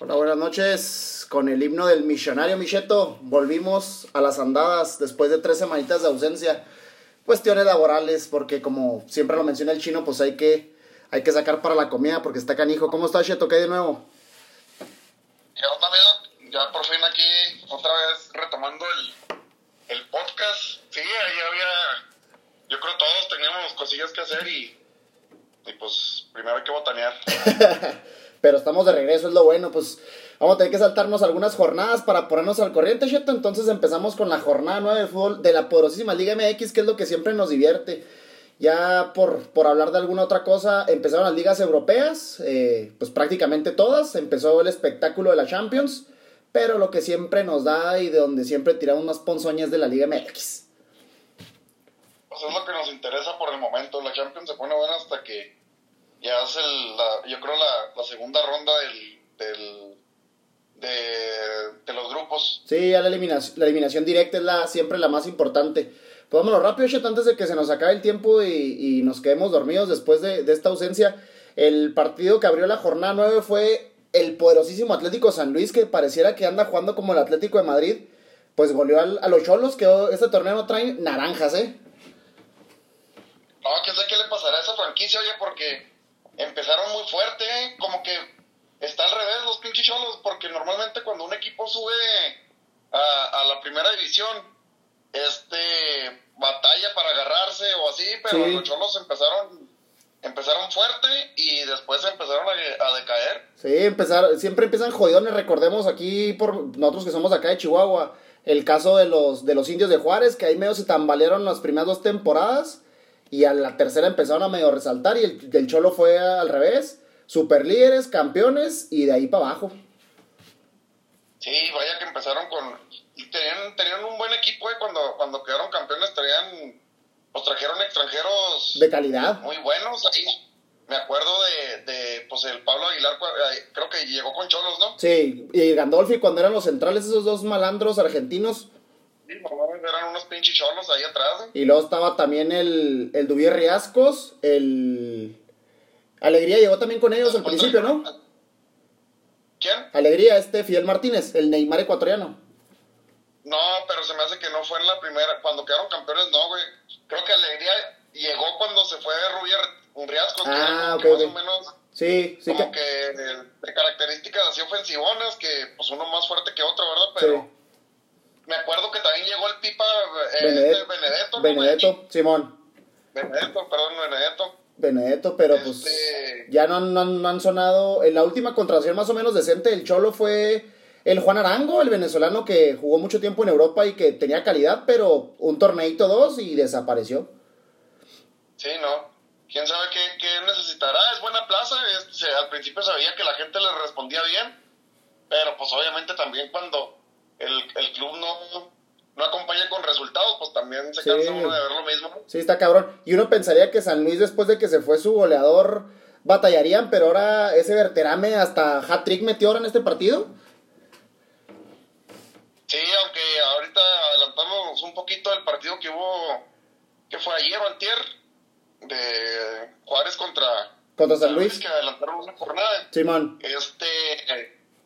Hola, buenas noches. Con el himno del millonario Micheto, volvimos a las andadas después de tres semanitas de ausencia. Cuestiones laborales, porque como siempre lo menciona el chino, pues hay que, hay que sacar para la comida porque está canijo. ¿Cómo está, Cheto? ¿Qué hay de nuevo? ¿Qué onda, amigo? Ya por fin aquí, otra vez retomando el, el podcast. Sí, ahí había. Yo creo todos teníamos cosillas que hacer y. Y pues, primero hay que botanear. Pero estamos de regreso, es lo bueno. Pues vamos a tener que saltarnos algunas jornadas para ponernos al corriente, Cheto. Entonces empezamos con la jornada 9 de fútbol de la poderosísima Liga MX, que es lo que siempre nos divierte. Ya por, por hablar de alguna otra cosa, empezaron las ligas europeas, eh, pues prácticamente todas. Empezó el espectáculo de la Champions, pero lo que siempre nos da y de donde siempre tiramos más ponzoñas de la Liga MX. Pues es lo que nos interesa por el momento. La Champions se pone buena hasta que ya es el, la, yo creo la, la segunda ronda del, del, de, de los grupos. Sí, ya la eliminación, la eliminación directa es la, siempre la más importante. Pues vámonos rápido, Chet, antes de que se nos acabe el tiempo y, y nos quedemos dormidos después de, de, esta ausencia. El partido que abrió la jornada 9 fue el poderosísimo Atlético San Luis, que pareciera que anda jugando como el Atlético de Madrid. Pues goleó al, a los Cholos, que este torneo no trae naranjas, ¿eh? No, que sé qué le pasará a esa franquicia, oye, porque empezaron muy fuerte, ¿eh? como que está al revés los pinches Cholos, porque normalmente cuando un equipo sube a, a la primera división, este batalla para agarrarse o así, pero Sí. los Cholos empezaron empezaron fuerte y después empezaron a, a decaer. Sí, empezar, siempre empiezan jodidones, recordemos aquí por nosotros que somos acá de Chihuahua, el caso de los, de los indios de Juárez, que ahí medio se tambalearon las primeras dos temporadas y a la tercera empezaron a medio resaltar y el, el Cholo fue al revés, super líderes, campeones y de ahí para abajo. Sí, vaya que empezaron con... Tenían, tenían un buen equipo, eh, cuando, cuando quedaron campeones traían... Pues trajeron extranjeros De calidad. muy buenos ahí. Me acuerdo de, de pues el Pablo Aguilar, creo que llegó con Cholos, ¿no? Sí, y Gandolfi cuando eran los centrales, esos dos malandros argentinos. Sí, eran unos pinches cholos ahí atrás. ¿eh? Y luego estaba también el, el Dubier Riascos, el... Alegría llegó también con ellos al principio, ¿no? ¿Quién? Alegría, este Fidel Martínez, el Neymar ecuatoriano. No, pero se me hace que no fue en la primera. Cuando quedaron campeones, no, güey. Creo que Alegría llegó cuando se fue Rubia Riascos, que Ah, era como ok, que más o menos Sí, sí como que... que de, de características así ofensivonas, que pues uno más fuerte que otro, ¿verdad? Pero Sí. me acuerdo que también llegó el Pipa eh, Benedetto, este Benedetto. ¿no, Benedetto, Simón. Benedetto, perdón, Benedetto. Benedetto, pero pues Este- ya no, han- no, han- no han sonado. En la última contratación más o menos decente del Cholo fue el Juan Arango, el venezolano que jugó mucho tiempo en Europa y que tenía calidad, pero un torneito dos y desapareció. Sí, no. ¿Quién sabe qué, qué necesitará? Es buena plaza. es- se- al principio se veía que la gente le respondía bien, pero pues obviamente también cuando el, el club no, no acompaña con resultados, pues también se Sí. cansa uno de ver lo mismo. Sí, está cabrón. Y uno pensaría que San Luis, después de que se fue su goleador, batallarían, pero ahora ese Verterame hasta hat-trick metió ahora en este partido. Sí, aunque ahorita adelantamos un poquito el partido que hubo, que fue ayer o antier, de Juárez contra Contra San Luis. que adelantaron una jornada. Simón. este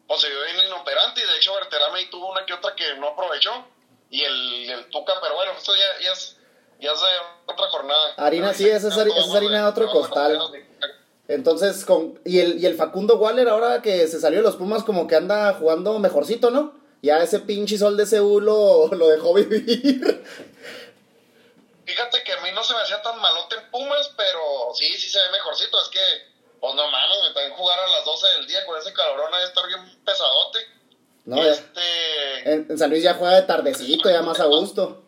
pues se vio bien inoperante y de hecho Berterame tuvo una que otra que no aprovechó y el, el Tuca, pero bueno, esto ya, ya es ya es de otra jornada. Harina, sí, esa es esa es harina de otro costal. Entonces, con, y, el, y el Facundo Waller, ahora que se salió de los Pumas, como que anda jugando mejorcito, ¿no? Ya ese pinche sol de Seúl lo, lo dejó vivir. Fíjate que a mí no se me hacía tan malote en Pumas, pero sí, sí se ve mejorcito. Es que, pues no mames, me también jugar a las 12 del día con ese calorón ahí estar bien pesadote. No, este, En, en San Luis ya juega de tardecito, ya más a gusto.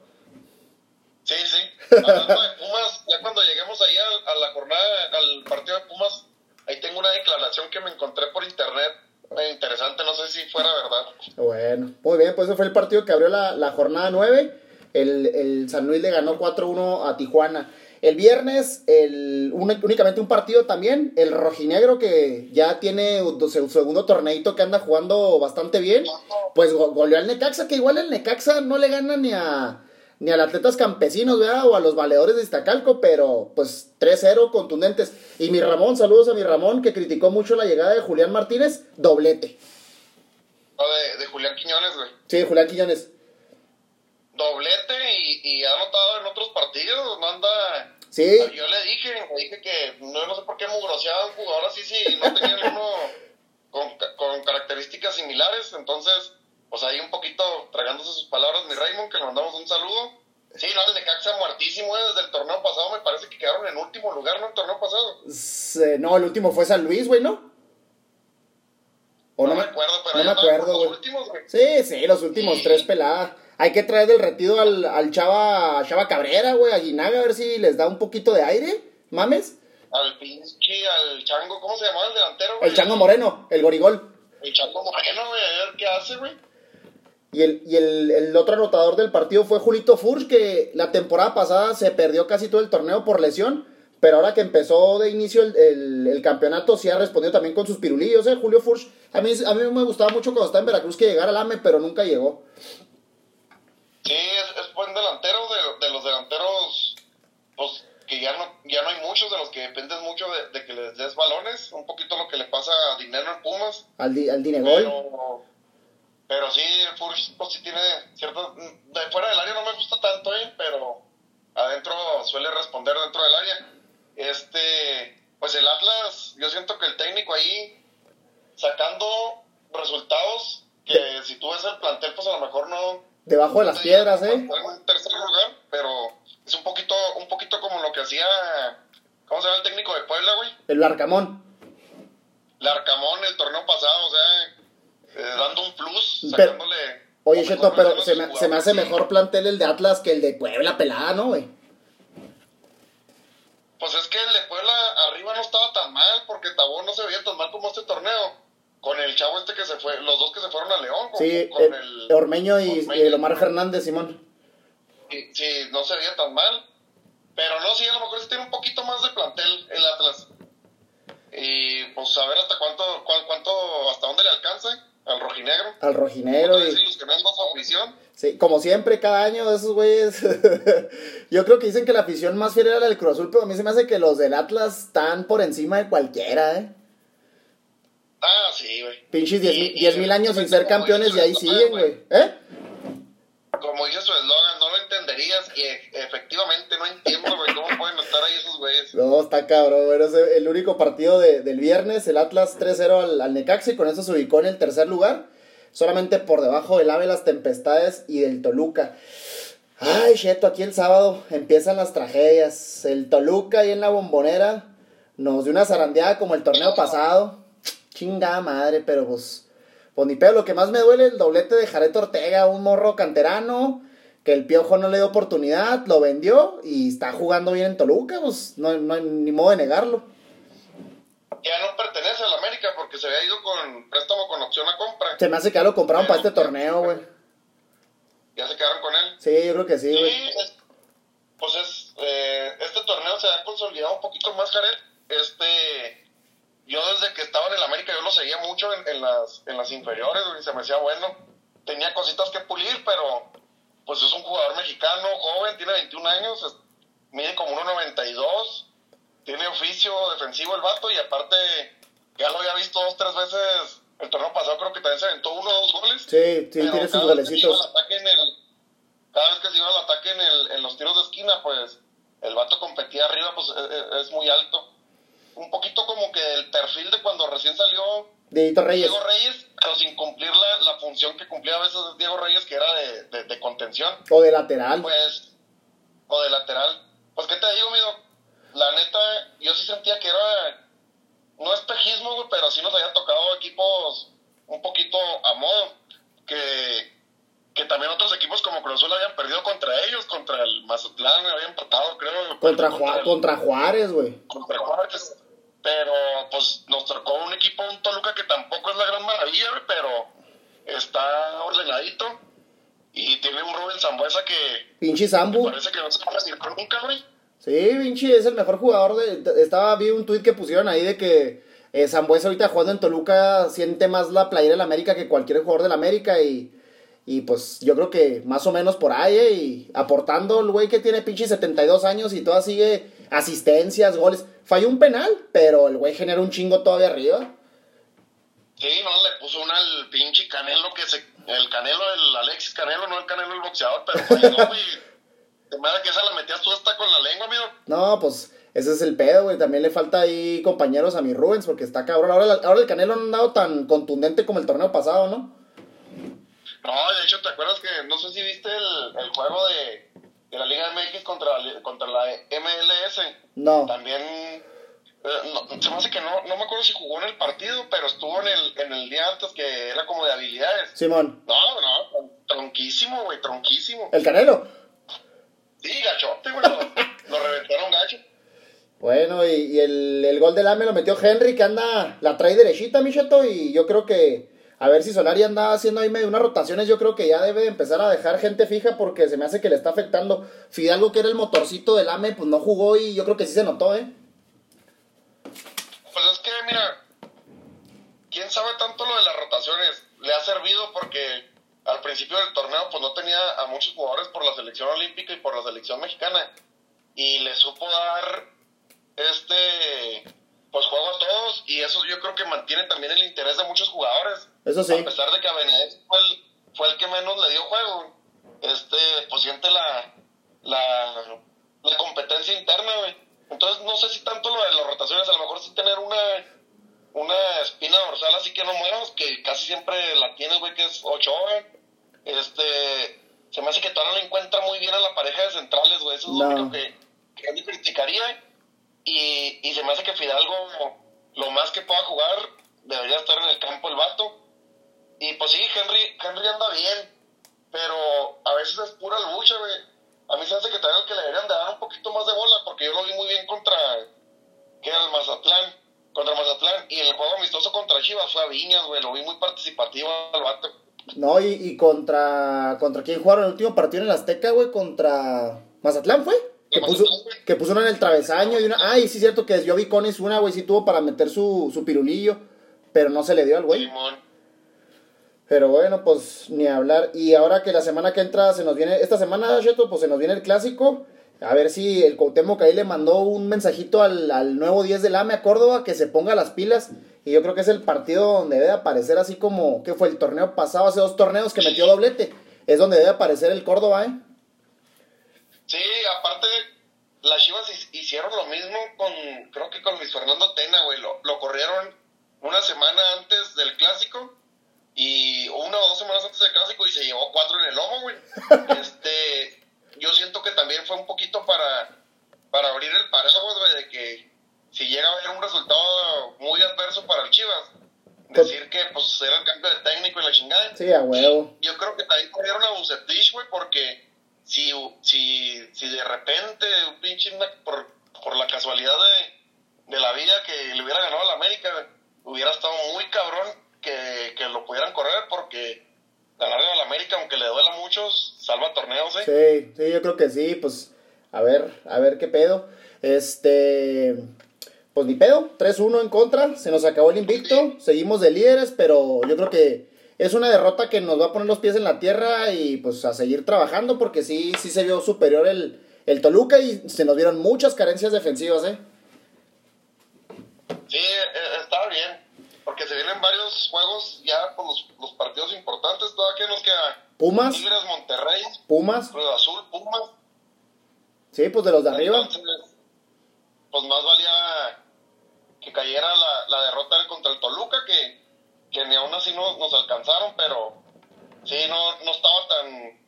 Sí, sí. Hablando de Pumas, ya cuando lleguemos ahí a, a la jornada, al partido de Pumas, ahí tengo una declaración que me encontré por internet. Eh, interesante, no sé si fuera verdad. Bueno, muy bien, pues ese fue el partido que abrió la, la jornada 9. El, el San Luis le ganó 4-1 a Tijuana. El viernes, el, únicamente un partido también. El rojinegro que ya tiene su segundo torneito que anda jugando bastante bien. Pues go- goleó al Necaxa, que igual el Necaxa no le gana ni a ni al Atletas Campesinos, ¿verdad? O a los valedores de Iztacalco, pero pues 3-0 contundentes. Y mi Ramón, saludos a mi Ramón, que criticó mucho la llegada de Julián Martínez, doblete. No, de, de Julián Quiñones, güey. Sí, Julián Quiñones. Doblete y, y ha anotado en otros partidos, no anda... Sí, Yo le dije, le dije que no, no sé por qué mugroseaba un jugador así si no tenía uno con características similares, entonces, pues ahí un poquito tragándose sus palabras, mi Raymond, que le mandamos un saludo. Sí, no, el de Caxa muertísimo, eh, desde el torneo pasado me parece que quedaron en último lugar, ¿no? El torneo pasado. no, el último fue San Luis, güey, ¿no? O No, no, me acuerdo, pero no me acuerdo, los güey. últimos, güey. Sí, sí, los últimos Sí. tres peladas. Hay que traer del retiro al, al Chava, Chava Cabrera, güey, a Guinaga, a ver si les da un poquito de aire. Mames. Al pinche, al Chango, ¿cómo se llamaba el delantero? güey? El Chango Moreno, el Gorigol. El Chango Moreno, güey, a ver qué hace, güey. Y, el, y el, el otro anotador del partido fue Julito Furch, que la temporada pasada se perdió casi todo el torneo por lesión. Pero ahora que empezó de inicio el, el- campeonato, sí ha respondido también con sus pirulillos, ¿eh? Julio Furch. A mí, a mí me gustaba mucho cuando estaba en Veracruz que llegara al AME, pero nunca llegó. Sí, es, es buen delantero de, de los delanteros, pues que ya no, ya no hay muchos de los que dependen mucho de, de que les des balones, un poquito lo que le pasa a Dinero en Pumas, Al, di- al Dinegol. pero, pero sí, Furch pues sí tiene cierto, de fuera del área no me gusta tanto, ¿eh? pero adentro suele responder dentro del área. Este, pues el Atlas, yo siento que el técnico ahí sacando resultados que si tú ves el plantel, pues a lo mejor no, Debajo de las piedras, ¿eh? En tercer lugar, pero es un poquito, un poquito como lo que hacía, ¿cómo se llama el técnico de Puebla, güey? El Arcamón. Larcamón el torneo pasado, o sea, eh, dando un plus, Pero- sacándole... Oye, lo Cheto, pero se me, se me hace mejor plantel el de Atlas que el de Puebla pelada, ¿no, güey? Pues es que el de Puebla arriba no estaba tan mal, porque Tabón no se veía tan mal como este torneo. Con el chavo este que se fue, los dos que se fueron a León, con, Sí, con el, el... Ormeño y, Ormeño. y el Omar Fernández, Simón. Sí, sí, no se veía tan mal. Pero no, sí, a lo mejor sí tiene un poquito más de plantel el Atlas. Y pues a ver hasta cuánto, cuán- cuánto, hasta dónde le alcanza al rojinegro. Al rojinegro y... ilusionando su afición. Sí, como siempre, cada año esos güeyes. Yo creo que dicen que la afición más fiel era la del Cruz Azul, pero a mí se me hace que los del Atlas están por encima de cualquiera, ¿eh? Ah, sí, güey. Pinches 10 Y- mil- y 10 mil años sin ser campeones y ahí siguen, güey. ¿Eh? Como dice su eslogan, no lo entenderías y e- efectivamente no entiendo, No, está cabrón, güey. Ese- el único partido de- del viernes, el Atlas 3-0 al, al Necaxa y con eso se ubicó en el tercer lugar. Solamente por debajo del AVE, las Tempestades y del Toluca. Ay, Cheto, aquí el sábado empiezan las tragedias. El Toluca ahí en la bombonera nos dio una zarandeada como el torneo pasado. Chingada madre, pero pues, pues ni pedo. Lo que más me duele el doblete de Jared Ortega, un morro canterano, que el piojo no le dio oportunidad, lo vendió y está jugando bien en Toluca, pues no, no hay ni modo de negarlo. Ya no pertenece a la América porque se había ido con préstamo con opción a compra. Se me hace que ya lo compraron para este torneo, güey. Ya se quedaron con él. Sí, yo creo que sí, Sí, güey. es- pues es, eh, este torneo se ha consolidado un poquito más, Jared. Este, yo desde que estaba en el América yo lo seguía mucho en, en las, en las inferiores, güey, se me hacía bueno. Tenía cositas que pulir, pues es un jugador mexicano, joven, tiene 21 años, mide como 1.92, tiene oficio defensivo el vato y aparte ya lo había visto dos, tres veces. El torneo pasado creo que también se aventó uno o dos goles. Sí, sí, tiene sus golecitos. al ataque en el- cada vez que se iba al ataque en, el, en los tiros de esquina, pues el vato competía arriba, pues es, es- es muy alto. Un poquito como que el perfil de cuando recién salió Dieguito Reyes. Diego Reyes, pero sin cumplir la, la función que cumplía a veces Diego Reyes, que era de, de, de contención, O de lateral. pues, o de lateral. Pues, ¿qué te digo, mido? La neta, yo sí sentía que era, no espejismo, güey, pero sí nos había tocado equipos un poquito a modo, que, que también otros equipos como Cruz Azul habían perdido contra ellos, contra el Mazatlán, habían empatado, creo. Contra, el- contra Juárez, güey. contra Juárez. Pero pues nos tocó un equipo, un Toluca que tampoco es la gran maravilla, pero está ordenadito. Y tiene un Rubén Zambuesa que Pinche Zambu. parece que no se va a decir nunca, güey. Sí, Vinci es el mejor jugador de... Estaba, vi un tuit que pusieron ahí de que eh, Zambuesa ahorita jugando en Toluca siente más la playera del América que cualquier jugador del América y... Y pues yo creo que más o menos por ahí, eh, y aportando el güey que tiene pinche 72 años y toda sigue asistencias, goles. Falló un penal, pero el güey genera un chingo todavía arriba. Sí, no, le puso una al pinche Canelo que se. El Canelo, el Alexis Canelo, no el Canelo el boxeador, pero falló, güey. De manera que esa la metías tú hasta con la lengua, amigo. No, pues ese es el pedo, güey. También le falta ahí compañeros a mi Rubens porque está cabrón. Ahora, ahora el Canelo no ha andado tan contundente como el torneo pasado, ¿no? No, de hecho, ¿te acuerdas que no sé si viste el, el juego de, de la Liga MX contra, la- contra la MLS? No. También, eh, no, se me hace que no, no me acuerdo si jugó en el partido, pero estuvo en el, en el día antes que era como de habilidades. Simón, No, no, tron- tronquísimo, güey, tronquísimo. el Canelo. Sí, gachote, güey, lo, lo reventaron gacho. Bueno, y, y el, el gol del AME lo metió Henry, que anda, la trae derechita, Micheto, y yo creo que, a ver si Solari anda haciendo ahí medio unas rotaciones, yo creo que ya debe empezar a dejar gente fija porque se me hace que le está afectando. Fidalgo, que era el motorcito del AME, pues no jugó y yo creo que sí se notó, ¿eh? Pues es que, mira, quién sabe tanto lo de las rotaciones. Le ha servido porque al principio del torneo pues no tenía a muchos jugadores por la selección olímpica y por la selección mexicana. Y le supo dar este pues juego a todos y eso yo creo que mantiene también el interés de muchos jugadores. Eso sí. A pesar de que a Benedetti fue el, fue el que menos le dio juego. Este, pues siente la, la, la competencia interna, güey. Entonces no sé si tanto lo de las rotaciones, a lo mejor sí tener una, una espina dorsal así que no muevas, que casi siempre la tiene, güey, que es Ochoa. Este, se me hace que todavía no encuentra muy bien a la pareja de centrales, güey. Eso es No. lo único que, que yo le criticaría. Y, y se me hace que Fidalgo, lo más que pueda jugar, debería estar en el campo el vato. Y pues sí, Henry, Henry anda bien, pero a veces es pura lucha, güey. A mí se hace que también que le deberían de dar un poquito más de bola, porque yo lo vi muy bien contra, que era el Mazatlán, contra Mazatlán, y el juego amistoso contra Chivas fue a Viñas, güey, lo vi muy participativo al vato. No, y, y contra, contra quién jugaron el último partido en el Azteca, güey, contra Mazatlán, ¿fue? Que puso, que puso una en el travesaño y una... Ay, sí, cierto que yo vi Conis una, güey, sí tuvo para meter su, su pirulillo, pero no se le dio al güey. Simón. Pero bueno, pues ni hablar. Y ahora que la semana que entra se nos viene, esta semana, Cheto, pues se nos viene el clásico. A ver si el Cuauhtémoc ahí le mandó un mensajito al, al nuevo 10 del AME a Córdoba que se ponga las pilas. Y yo creo que es el partido donde debe aparecer así como que fue el torneo pasado, hace dos torneos que metió doblete. Es donde debe aparecer el Córdoba, ¿eh? Sí, aparte, las Chivas hi- hicieron lo mismo con, creo que con Luis Fernando Tena, güey. Lo, lo corrieron una semana antes del clásico y una o dos semanas antes del clásico y se llevó cuatro en el lomo, güey. este, yo siento que también fue un poquito para, para abrir el paraguas, güey, de que si llega a haber un resultado muy adverso para el Chivas, decir que pues era el cambio de técnico y la chingada. Sí, a huevo. Yo creo que también corrieron a Bucetich, güey, porque si, si, si de repente, un pinche, por, por la casualidad de, de la vida que le hubiera ganado a la América, hubiera estado muy cabrón que, que lo pudieran correr, porque la América, aunque le duela a muchos, salva torneos, ¿eh? Sí, sí, yo creo que sí, pues a ver, a ver qué pedo. Este, pues ni pedo, 3-1 en contra, se nos acabó el invicto, seguimos de líderes, pero yo creo que es una derrota que nos va a poner los pies en la tierra y pues a seguir trabajando porque sí, sí se vio superior el, el Toluca y se nos vieron muchas carencias defensivas, ¿eh? Sí, eh, estaba bien, porque se vienen varios juegos ya por los, los partidos importantes, todavía que nos queda Pumas, Tigres, Monterrey, Pumas, Cruz Azul, Pumas. sí, pues de los de arriba. Entonces, pues más valía que cayera la, la derrota contra el Toluca, que, que ni aún así no, nos alcanzaron, pero sí, no, no estaba tan,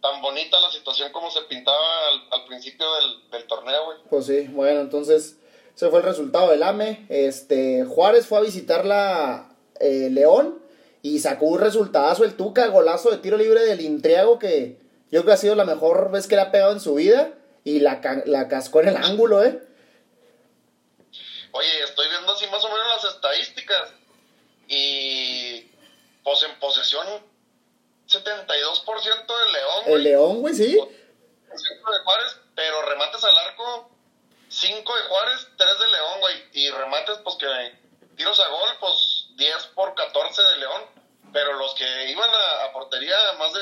tan bonita la situación como se pintaba al, al principio del, del torneo, güey. Pues sí, bueno, entonces ese fue el resultado del AME. Este, Juárez fue a visitar la eh, León y sacó un resultadazo el Tuca, golazo de tiro libre del Intriago que yo creo que ha sido la mejor vez que le ha pegado en su vida y la, la cascó en el ángulo, ¿eh? Oye, estoy viendo así más o menos las estadísticas y pues en posesión 72% de León, El güey. León, güey, sí. 100% de Juárez, pero remates al arco 5 de Juárez, 3 de León, güey. Y remates, pues que tiros a gol, pues 10 por 14 de León. Pero los que iban a, a portería, más de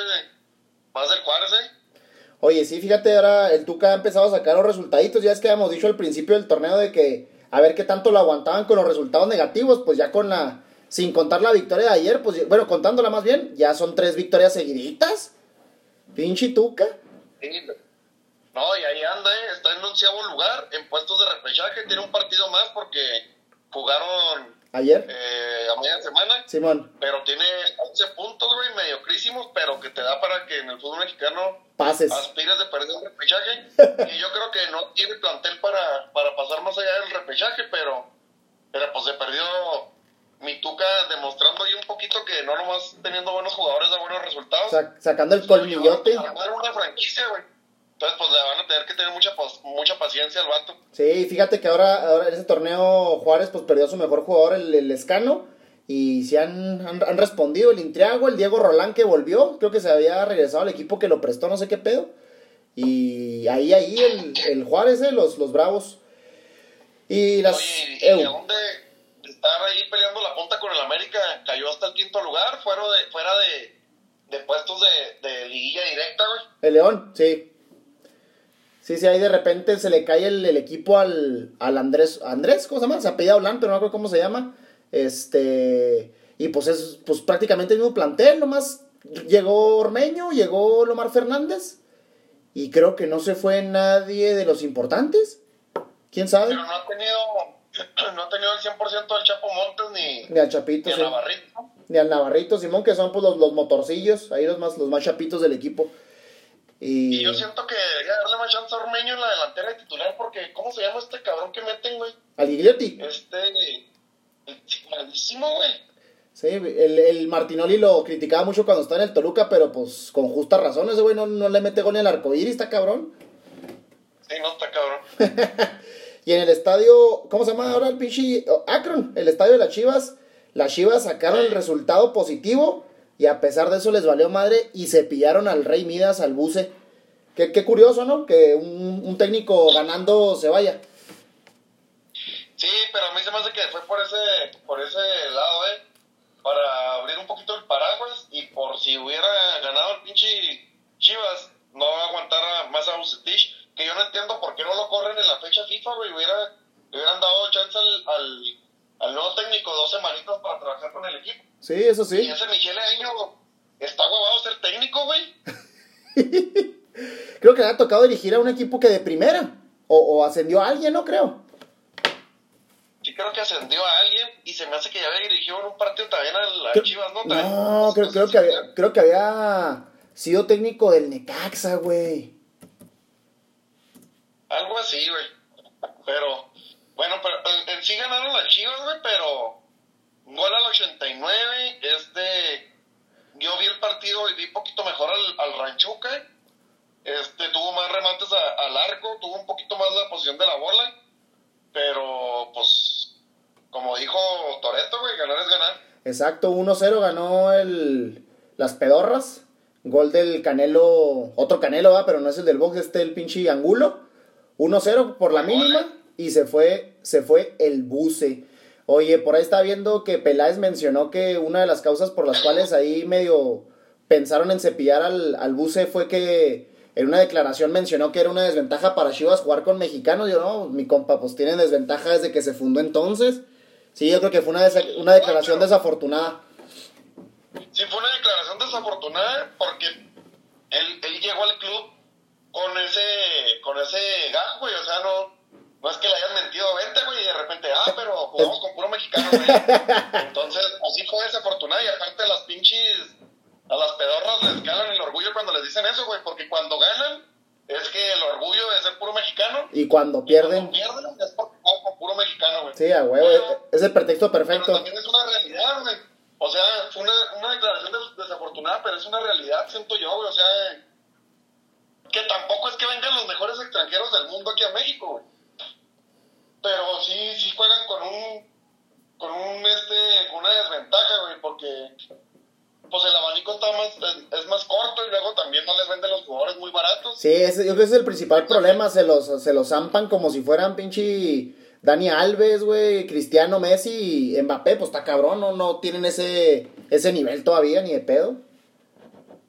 más del Juárez, ¿eh? Oye, sí, fíjate, ahora el Tuca ha empezado a sacar los resultaditos. Ya es que habíamos dicho al principio del torneo de que a ver qué tanto lo aguantaban con los resultados negativos. Pues ya con la. Sin contar la victoria de ayer, pues bueno, contándola más bien, ya son tres victorias seguiditas. Pinche Tuca. No, y ahí anda, ¿eh? está en onceavo lugar, en puestos de repechaje, tiene un partido más porque jugaron Ayer, eh, a media semana, Simón, pero tiene 11 puntos, güey, mediocrísimos, pero que te da para que en el fútbol mexicano pases. aspires de perder un repechaje. y yo creo que no tiene plantel para, para pasar más allá del repechaje, pero, pero pues se perdió mi Tuca demostrando ahí un poquito que no nomás teniendo buenos jugadores da buenos resultados. Sa- sacando el colmillote. Armar una franquicia, güey. Entonces, pues le van a tener que tener mucha, pas- mucha paciencia al vato. Sí, fíjate que ahora, ahora en ese torneo Juárez pues perdió a su mejor jugador, el, el Escano. Y se han, han, han respondido el Intriago, el Diego Rolán que volvió. Creo que se había regresado al equipo que lo prestó, no sé qué pedo. Y ahí, ahí el, el Juárez, eh, los, los Bravos. Y las... Oye, y dónde estar ahí peleando la punta con el América cayó hasta el quinto lugar, fuera de, fuera de, de puestos de, de liguilla directa, güey. El León, sí. Sí, sí, ahí de repente se le cae el, el equipo al, al Andrés. ¿Andrés? ¿Cómo se llama? Se apellida Holán, pero no recuerdo cómo se llama. Este. Y pues es pues prácticamente el mismo plantel, nomás llegó Ormeño, llegó Lomar Fernández. Y creo que no se fue nadie de los importantes. ¿Quién sabe? Pero no ha tenido, no ha tenido el 100% del Chapo Montes ni, Ni al Chapito, ni sí. el Navarrito. Ni al Navarrito, Simón, que son pues los, los motorcillos, ahí los más, los más chapitos del equipo. Y, Y yo siento que debería darle más chance a Ormeño en la delantera de titular porque, ¿cómo se llama este cabrón que meten, güey? al Gigliotti. Este, el malísimo, güey. Sí, el, el Martinoli lo criticaba mucho cuando estaba en el Toluca, pero pues con justas razones, ese güey no, no le mete gol ni al arcoíris, está cabrón. Sí, no está cabrón. Y en el estadio, ¿cómo se llama ahora el pinche? Akron, el estadio de las Chivas. Las Chivas sacaron el resultado positivo y a pesar de eso les valió madre y se pillaron al Rey Midas, al Buce. Qué, qué curioso, ¿no? Que un, un técnico ganando se vaya. Sí, pero a mí se me hace que fue por ese, por ese lado, ¿eh? Para abrir un poquito el paraguas y por si hubiera ganado el pinche Chivas, no aguantara más a Bucetich, que yo no entiendo por qué no lo corren en la fecha FIFA, güey. Hubiera, hubieran dado chance al, técnico dos semanitas para trabajar con el equipo. Sí, eso Y sí. ese Michele Año está huevado ser técnico, güey. Creo que le ha tocado dirigir a un equipo que de primera. O, o ascendió a alguien, no creo. Sí creo que ascendió a alguien y se me hace que ya había dirigido en un partido también a las Creo- Chivas, ¿no? También. No, creo, creo, que había, creo que había sido técnico del Necaxa, güey. Algo así, güey. Pero, bueno, pero en, en sí ganaron las Chivas, güey, pero gol al 89, este, yo vi el partido y vi un poquito mejor al, al Ranchuca, este, tuvo más remates a- al arco, tuvo un poquito más la posición de la bola, pero, pues, como dijo Toreto, güey, ganar es ganar. Exacto, 1-0 ganó el las pedorras. Gol del Canelo, otro Canelo, va, pero no es el del box, este el pinche Angulo. 1-0 por la mínima y se fue se fue el buce. Oye, por ahí está viendo que Peláez mencionó que una de las causas por las cuales ahí medio pensaron en cepillar al, al buce fue que en una declaración mencionó que era una desventaja para Chivas jugar con mexicanos. Yo no, mi compa, pues tienen desventaja desde que se fundó entonces. Sí, yo creo que fue una, una declaración desafortunada. Sí, fue una declaración desafortunada porque él, él llegó al club con ese con ese gajo, güey. O sea, no, no es que le hayan mentido, vente, güey, y de repente, ah, pero jugamos mexicano, güey. Entonces, así fue desafortunada y aparte las pinches, a las pedorras les cagan el orgullo cuando les dicen eso, güey, porque cuando ganan es que el orgullo de ser puro mexicano. Y cuando y pierden, Cuando pierden es porque con puro mexicano, güey. sí, a huevo, Pero- es el pretexto pero perfecto. también es una realidad, güey. O sea, fue una, una declaración des- desafortunada, pero es una realidad, siento yo, güey. O sea, que tampoco es que vengan los mejores extranjeros del mundo aquí a México, güey. Pero sí, sí juegan con un, con un, este, con una desventaja, güey, porque pues el abanico está más, es, es más corto y luego también no les venden los jugadores muy baratos. Sí, ese, yo creo que ese es el principal problema. Se los, se los zampan como si fueran pinche Dani Alves, güey, Cristiano Messi y Mbappé. Pues está cabrón, no, no tienen ese, ese nivel todavía ni de pedo.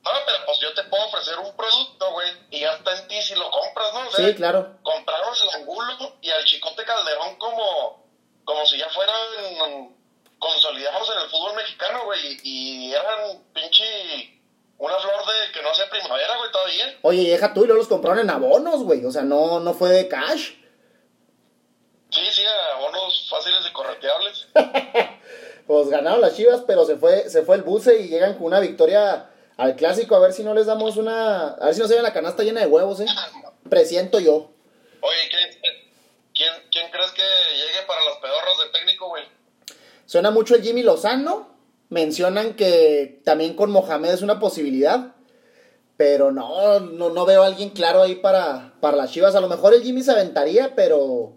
Ah, pero pues yo te puedo ofrecer un producto, güey, y ya está en ti si lo compras, ¿no? O sea, Sí, claro. compraron al Angulo y al Chicote Calderón como, como si ya fueran consolidados en el fútbol mexicano, güey, y, eran pinche una flor de que no sea primavera, güey, todavía. Oye, y deja tú y luego los compraron en abonos, güey. O sea, no, no fue de cash. Sí, sí, abonos fáciles y correteables. Pues ganaron las chivas, pero se fue, se fue el buce y llegan con una victoria al clásico. A ver si no les damos una. A ver si no se ve la canasta llena de huevos, eh. Presiento yo. Oye, ¿qué, Suena mucho el Jimmy Lozano. Mencionan que también con Mohamed es una posibilidad. Pero no, no, no veo a alguien claro ahí para, para las chivas. A lo mejor el Jimmy se aventaría, pero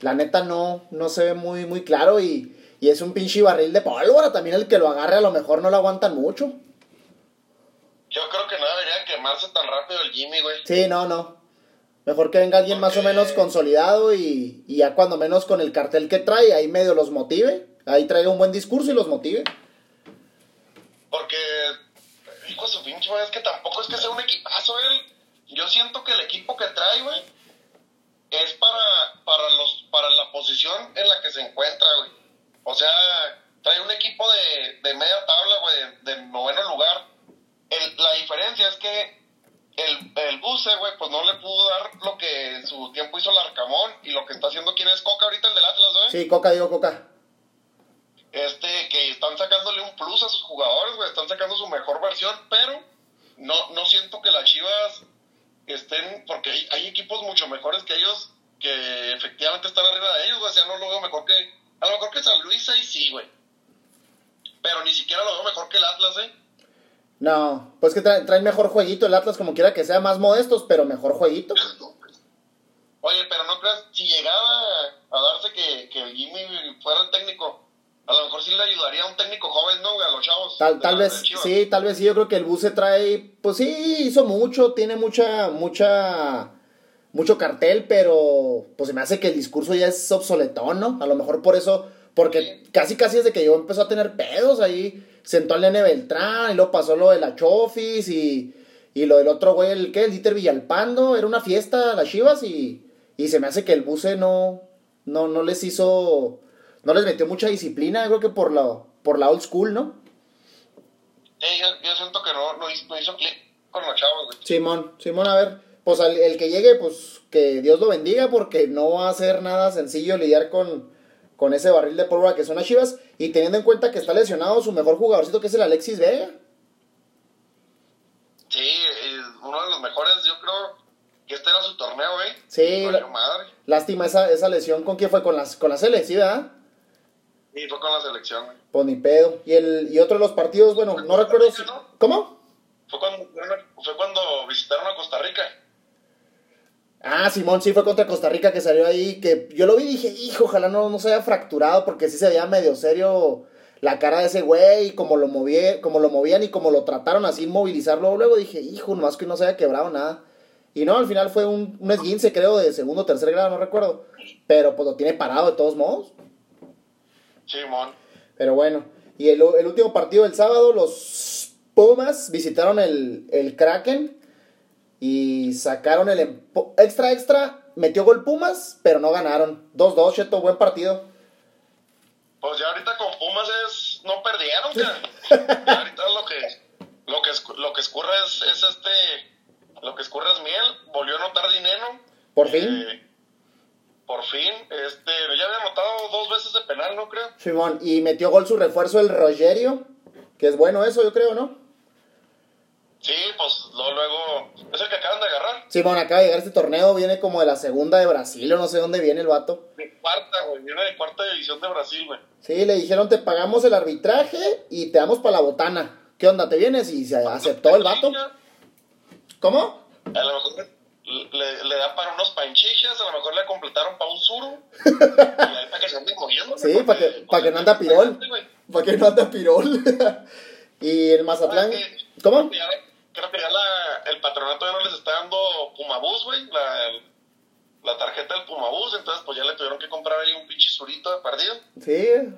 la neta no, no se ve muy, muy claro. Y, y es un pinche barril de pólvora. También el que lo agarre a lo mejor no lo aguantan mucho. Yo creo que no debería quemarse tan rápido el Jimmy, güey. Sí, no, no. Mejor que venga alguien más o menos consolidado y, y ya cuando menos con el cartel que trae, ahí medio los motive. Ahí traiga un buen discurso y los motive. Porque, hijo su pinche, es que tampoco es que sea un equipazo él. Yo siento que el equipo que trae, güey, es para, para, los, para la posición en la que se encuentra, güey. O sea, trae un equipo de, de media tabla, güey, de, de noveno lugar. El- la diferencia es que el, el Buce, güey, pues no le pudo dar lo que en su tiempo hizo el Arcamón y lo que está haciendo quién es Coca ahorita, el del Atlas, güey. Sí, Coca, digo Coca. Este, que están sacándole un plus a sus jugadores, güey, están sacando su mejor versión, pero no, no siento que las Chivas estén, porque hay, hay equipos mucho mejores que ellos que efectivamente están arriba de ellos, güey, o sea, no lo veo mejor que, a lo mejor que San Luis ahí sí, güey, pero ni siquiera lo veo mejor que el Atlas, eh. No, pues que traen, traen mejor jueguito el Atlas, como quiera que sea, más modestos, pero mejor jueguito. Oye, pero no creas, si llegaba a darse que, que el Jimmy fuera el técnico, a lo mejor sí le ayudaría a un técnico joven, ¿no, güey, a los chavos. Tal, tal vez, sí, tal vez sí, yo creo que el Buce trae, pues sí, hizo mucho, tiene mucha, mucha, mucho cartel, pero pues se me hace que el discurso ya es obsoletón, ¿no? A lo mejor por eso, porque casi casi desde que yo empezó a tener pedos ahí, sentó al nene Beltrán, y luego pasó lo de la Chofis, y, y lo del otro güey, el que, el Dieter Villalpando, era una fiesta, las Chivas, y, y se me hace que el Buce no, no, no les hizo, no les metió mucha disciplina, creo que por la, por la old school, ¿no? Sí, yo, yo siento que no, no hizo, no hizo clic con los chavos, güey. Simón, Simón, a ver, pues al- el que llegue, pues que Dios lo bendiga, porque no va a ser nada sencillo lidiar con, con ese barril de pólvora que son las Chivas, y teniendo en cuenta que está lesionado su mejor jugadorcito, que es el Alexis Vega. Sí, uno de los mejores, yo creo que este era su torneo, ¿eh? Sí, la- madre. Lástima esa, esa lesión, ¿con quién fue? Con las, con la Sele, ¿sí, verdad? Y fue con la selección, güey. Pues ni pedo. Y, el, y otro de los partidos, bueno, no recuerdo si... ¿Cómo? Fue cuando, fue cuando visitaron a Costa Rica. Ah, Simón, sí fue contra Costa Rica que salió ahí, que yo lo vi y dije, hijo, ojalá no, no se haya fracturado, porque sí se veía medio serio la cara de ese güey, y como lo, moví, como lo movían y como lo trataron así, inmovilizarlo, luego dije, hijo, nomás que no se haya quebrado nada. Y no, al final fue un, un esguince, creo, de segundo o tercer grado, no recuerdo. Pero pues lo tiene parado de todos modos. Simón. Pero bueno, y el, el último partido del sábado, los Pumas visitaron el, el Kraken y sacaron el extra extra. Metió gol Pumas, pero no ganaron. 2-2, Cheto, buen partido. Pues ya ahorita con Pumas es, no perdieron, cara. Ya ahorita lo que, lo que, lo que escurre es, es este, lo que escurre es miel. Volvió a anotar dinero. Por fin. Eh, por fin, este, ya había anotado dos veces de penal, ¿no creo? Simón, y metió gol su refuerzo el Rogerio, que es bueno eso, yo creo, ¿no? Sí, pues luego, luego, es el que acaban de agarrar. Simón, acaba de llegar este torneo, viene como de la segunda de Brasil o no sé dónde viene el vato. De cuarta, güey, viene de cuarta división de Brasil, güey. Sí, le dijeron, te pagamos el arbitraje y te damos para la botana. ¿Qué onda, te vienes? Y se aceptó el vato. ¿Cómo? A lo mejor le, le da para unos panchichas, a lo mejor le completaron para un y ahí para que se ande moviendo. Sí, para que, para que no anda pirol. Para que no anda pirol. Y el Mazatlán. ¿Cómo? Creo que ya- Creo que ya la, el patronato ya no les está dando Pumabús, güey. La, la tarjeta del Pumabús. Entonces, pues ya le tuvieron que comprar ahí un pinche surito de perdido. Sí.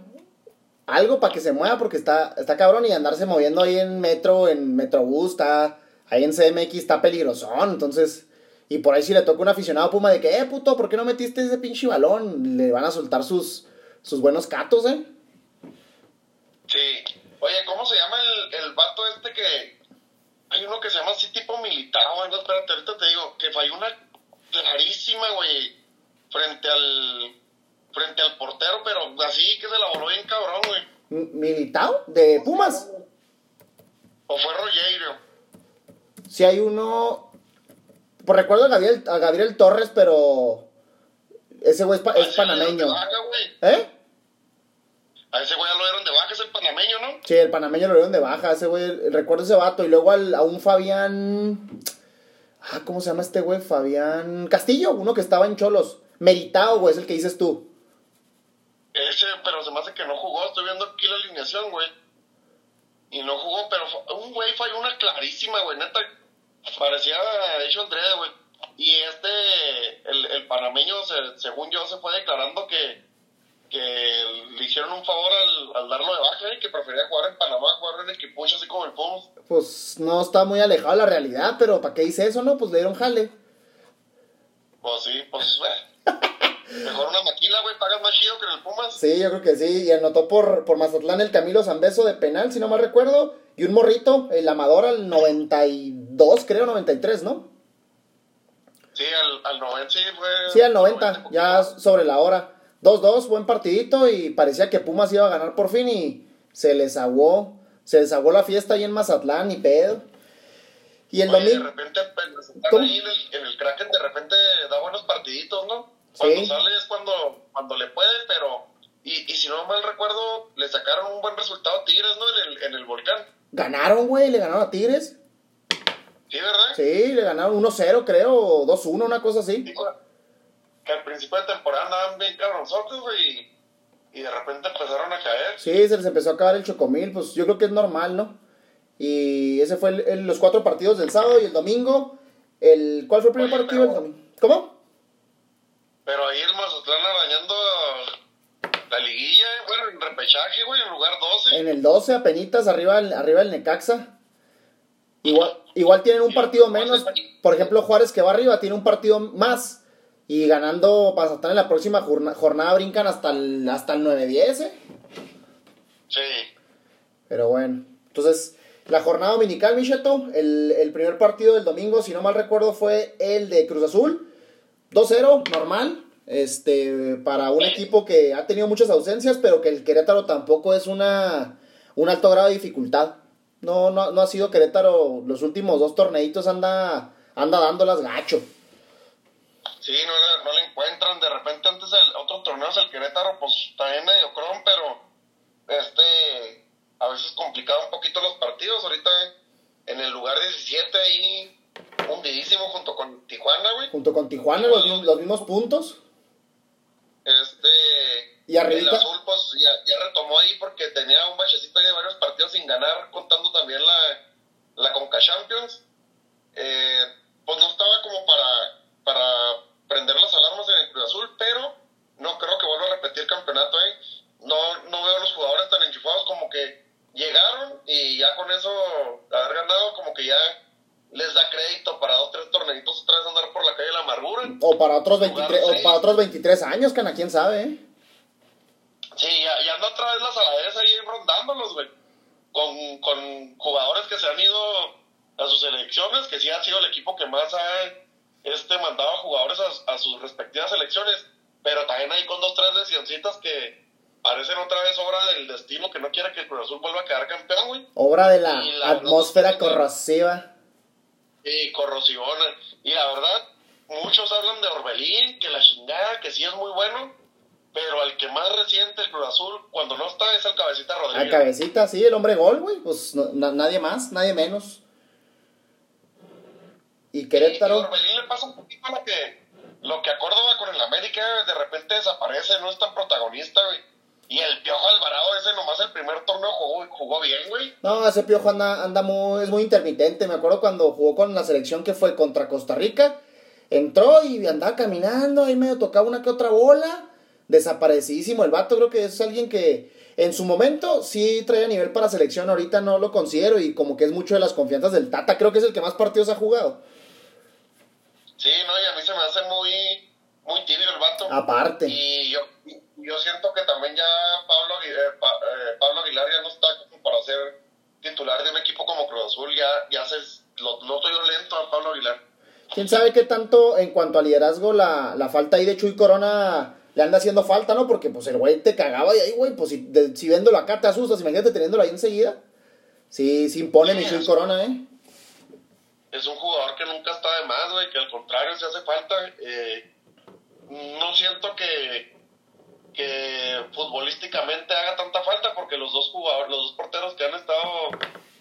Algo para que se mueva porque está, está cabrón y andarse moviendo ahí en metro, en Metrobús, está ahí en CMX está peligrosón, entonces y por ahí si le toca un aficionado Puma de que, eh, puto, ¿por qué no metiste ese pinche balón? Le van a soltar sus, sus buenos catos, ¿eh? Sí. Oye, ¿cómo se llama el, el vato este que... Hay uno que se llama así tipo militar o algo, espérate, ahorita te digo, que falló una clarísima, güey, frente al... Frente al portero, pero así que se la voló bien cabrón, güey. ¿Militao? ¿De Pumas? O fue Rogerio. Si hay uno. Pues recuerdo a Gabriel, a Gabriel Torres, pero. Ese güey es, pa- panameño. baja. ¿Eh? A ese güey ya lo dieron de baja, es el panameño, ¿no? Sí, el panameño lo dieron de baja. Ese güey. Recuerdo ese vato. Y luego al- a un Fabián. Ah, ¿cómo se llama este güey? Fabián Castillo, uno que estaba en Cholos. Meritao, güey, es el que dices tú. Ese, pero se me hace que no jugó. Estoy viendo aquí la alineación, güey. Y no jugó, pero un güey falló una clarísima, güey. Neta, parecía hecho el dread, güey. Y este, el, el panameño, se- según yo, se fue declarando que, que le hicieron un favor al, al darlo de baja y que prefería jugar en Panamá, jugar en equipucho así como el Pumas. Pues no está muy alejado de la realidad, pero ¿para qué dice eso, no? Pues le dieron jale. Pues sí, pues, eh. Mejor una maquila, güey, pagas más chido que en el Pumas. Sí, yo creo que sí. Y anotó por, por Mazatlán el Camilo Zambeso de penal, si no mal recuerdo. Y un morrito, el Amador al 92, creo, 93, ¿no? Sí, al, al 90, sí, fue. Sí, al 90, poquito. ya sobre la hora. 2-2, buen partidito y parecía que Pumas iba a ganar por fin y se les aguó. Se les aguó la fiesta ahí en Mazatlán y pedo. Y el Oye, de domingo... repente, pues, ahí en el, en el Kraken, de repente da buenos partiditos, ¿no? Cuando Sí. sale es cuando, cuando le puede, pero. Y, y si no mal recuerdo, le sacaron un buen resultado a Tigres, ¿no? En el, en el volcán. Ganaron, güey, le ganaron a Tigres. ¿Sí, verdad? Sí, le ganaron 1-0, creo, o 2-1, una cosa así. Digo, que al principio de temporada andaban bien cabronzotes, güey. y- de repente empezaron a caer. Sí, se les empezó a acabar el chocomil, pues yo creo que es normal, ¿no? Y ese fue el- el- los cuatro partidos del sábado y el domingo. El, ¿Cuál fue el primer Oye, partido pero- domingo? ¿Cómo? Pero ahí el Mazatlán arañando la liguilla, eh, bueno, en repechaje, güey, en lugar 12. En el 12, apenitas, arriba, el- arriba el Necaxa. Igual, igual tienen un partido menos. Por ejemplo, Juárez que va arriba tiene un partido más. Y ganando Mazatlán en la próxima jorna- jornada brincan hasta el, hasta el 9-10, ¿eh? Sí. Pero bueno, entonces la jornada dominical, Micheto, el, el primer partido del domingo, si no mal recuerdo, fue el de Cruz Azul. 2-0, normal, este, para un equipo que ha tenido muchas ausencias, pero que el Querétaro tampoco es una, un alto grado de dificultad. No, no, no ha sido Querétaro, los últimos dos torneitos anda, anda dándolas gacho. Sí, no, le- no le encuentran. De repente, antes el otro torneo es el Querétaro, pues también medio cron, pero este a veces complicaba un poquito los partidos. Ahorita en el lugar 17 ahí, hundidísimo junto con Tijuana, güey. Junto con Tijuana, los, los mismos puntos. Y arribita- El azul, pues ya, ya retomó ahí porque tenía un bachecito ahí de varios partidos sin ganar, contando también la, la Conca Champions. Eh, pues no estaba como para, para prender las alarmas en el Cruz Azul, pero no creo que vuelva a repetir el campeonato, ¿eh? No, no veo a los jugadores tan enchufados como que llegaron y ya con eso haber ganado, como que ya les da crédito para dos, tres torneitos otra vez andar por la calle de la amargura. O para otros 23, Jugar o para otros 23 años, cana, quién sabe, ¿eh? Sí, ya, ya anda otra vez las aladeras ahí rondándolos, güey. Con, con jugadores que se han ido a sus selecciones, que sí ha sido el equipo que más ha este, mandado a jugadores a, a sus respectivas selecciones. Pero también hay con dos, tres lesioncitas que parecen otra vez obra del destino que no quiere que el Cruz Azul vuelva a quedar campeón, güey. Obra de la la atmósfera verdad corrosiva. Y corrosivona. Y la verdad, muchos hablan de Orbelín, que la chingada, que sí es muy bueno. Pero el que más resiente el Cruz Azul cuando no está es el Cabecita Rodríguez. cabecita, sí, el hombre gol, güey. Pues no- nadie más, nadie menos. Y Y Querétaro. Orbelín le pasa un poquito lo que, lo que a Córdoba con el América de repente desaparece, no es tan protagonista, güey. Y el Piojo Alvarado, ese nomás el primer torneo jugó, jugó bien, güey. No, ese piojo anda, anda muy, es muy intermitente. Me acuerdo cuando jugó con la selección que fue contra Costa Rica. Entró y andaba caminando, ahí medio tocaba una que otra bola. Desaparecidísimo el vato, creo que es alguien que en su momento sí traía nivel para selección, ahorita no lo considero y como que es mucho de las confianzas del Tata, creo que es el que más partidos ha jugado. Sí, no, y a mí se me hace muy, muy tibio el vato. Aparte. Y yo, yo siento que también ya Pablo, eh, Pa- eh, Pablo Aguilar ya no está como para ser titular de un equipo como Cruz Azul, ya, ya se, lo, lo estoy lento a Pablo Aguilar. ¿Quién sabe qué tanto en cuanto a liderazgo la, la falta ahí de Chuy Corona le anda haciendo falta, ¿no? Porque pues el güey te cagaba y ahí, güey, pues si, de- si viéndolo acá te asustas, imagínate teniéndolo ahí enseguida. Sí, sí impone mi Chuy Corona, ¿eh? Es un jugador que nunca está de más, güey, que al contrario, si hace falta. eh, no siento que, que futbolísticamente haga tanta falta porque los dos jugadores, los dos porteros que han estado,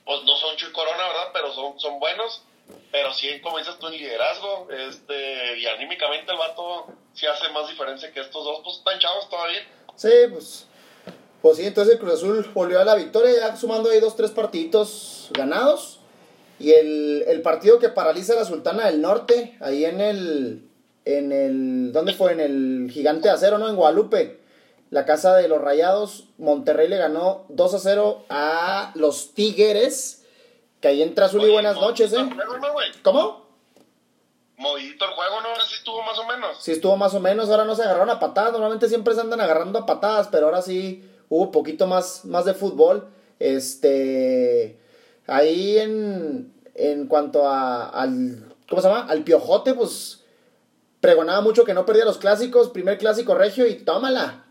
pues no son Chuy Corona, ¿verdad? Pero son, son buenos. Pero sí, como dices tú, en liderazgo, este, y anímicamente el vato sí hace más diferencia que estos dos, pues están chavos todavía. Sí, pues. Pues sí, entonces el Cruz Azul volvió a la victoria, ya sumando ahí dos, tres partiditos ganados. Y el, el partido que paraliza a la Sultana del Norte, ahí en el. En el. ¿Dónde fue? En el Gigante de Acero, ¿no? En Guadalupe. La casa de los Rayados. Monterrey le ganó 2 a 0 a los Tigres. Que ahí entra Oye, buenas noches, ¿eh? ¿Cómo? Movidito el juego, ¿no? Ahora sí estuvo más o menos. Sí estuvo más o menos, ahora no se agarraron a patadas, normalmente siempre se andan agarrando a patadas, pero ahora sí hubo poquito más, más de fútbol. Este, ahí en, en cuanto a, al, ¿cómo se llama? Al piojote, pues pregonaba mucho que no perdía los clásicos, primer clásico regio y tómala,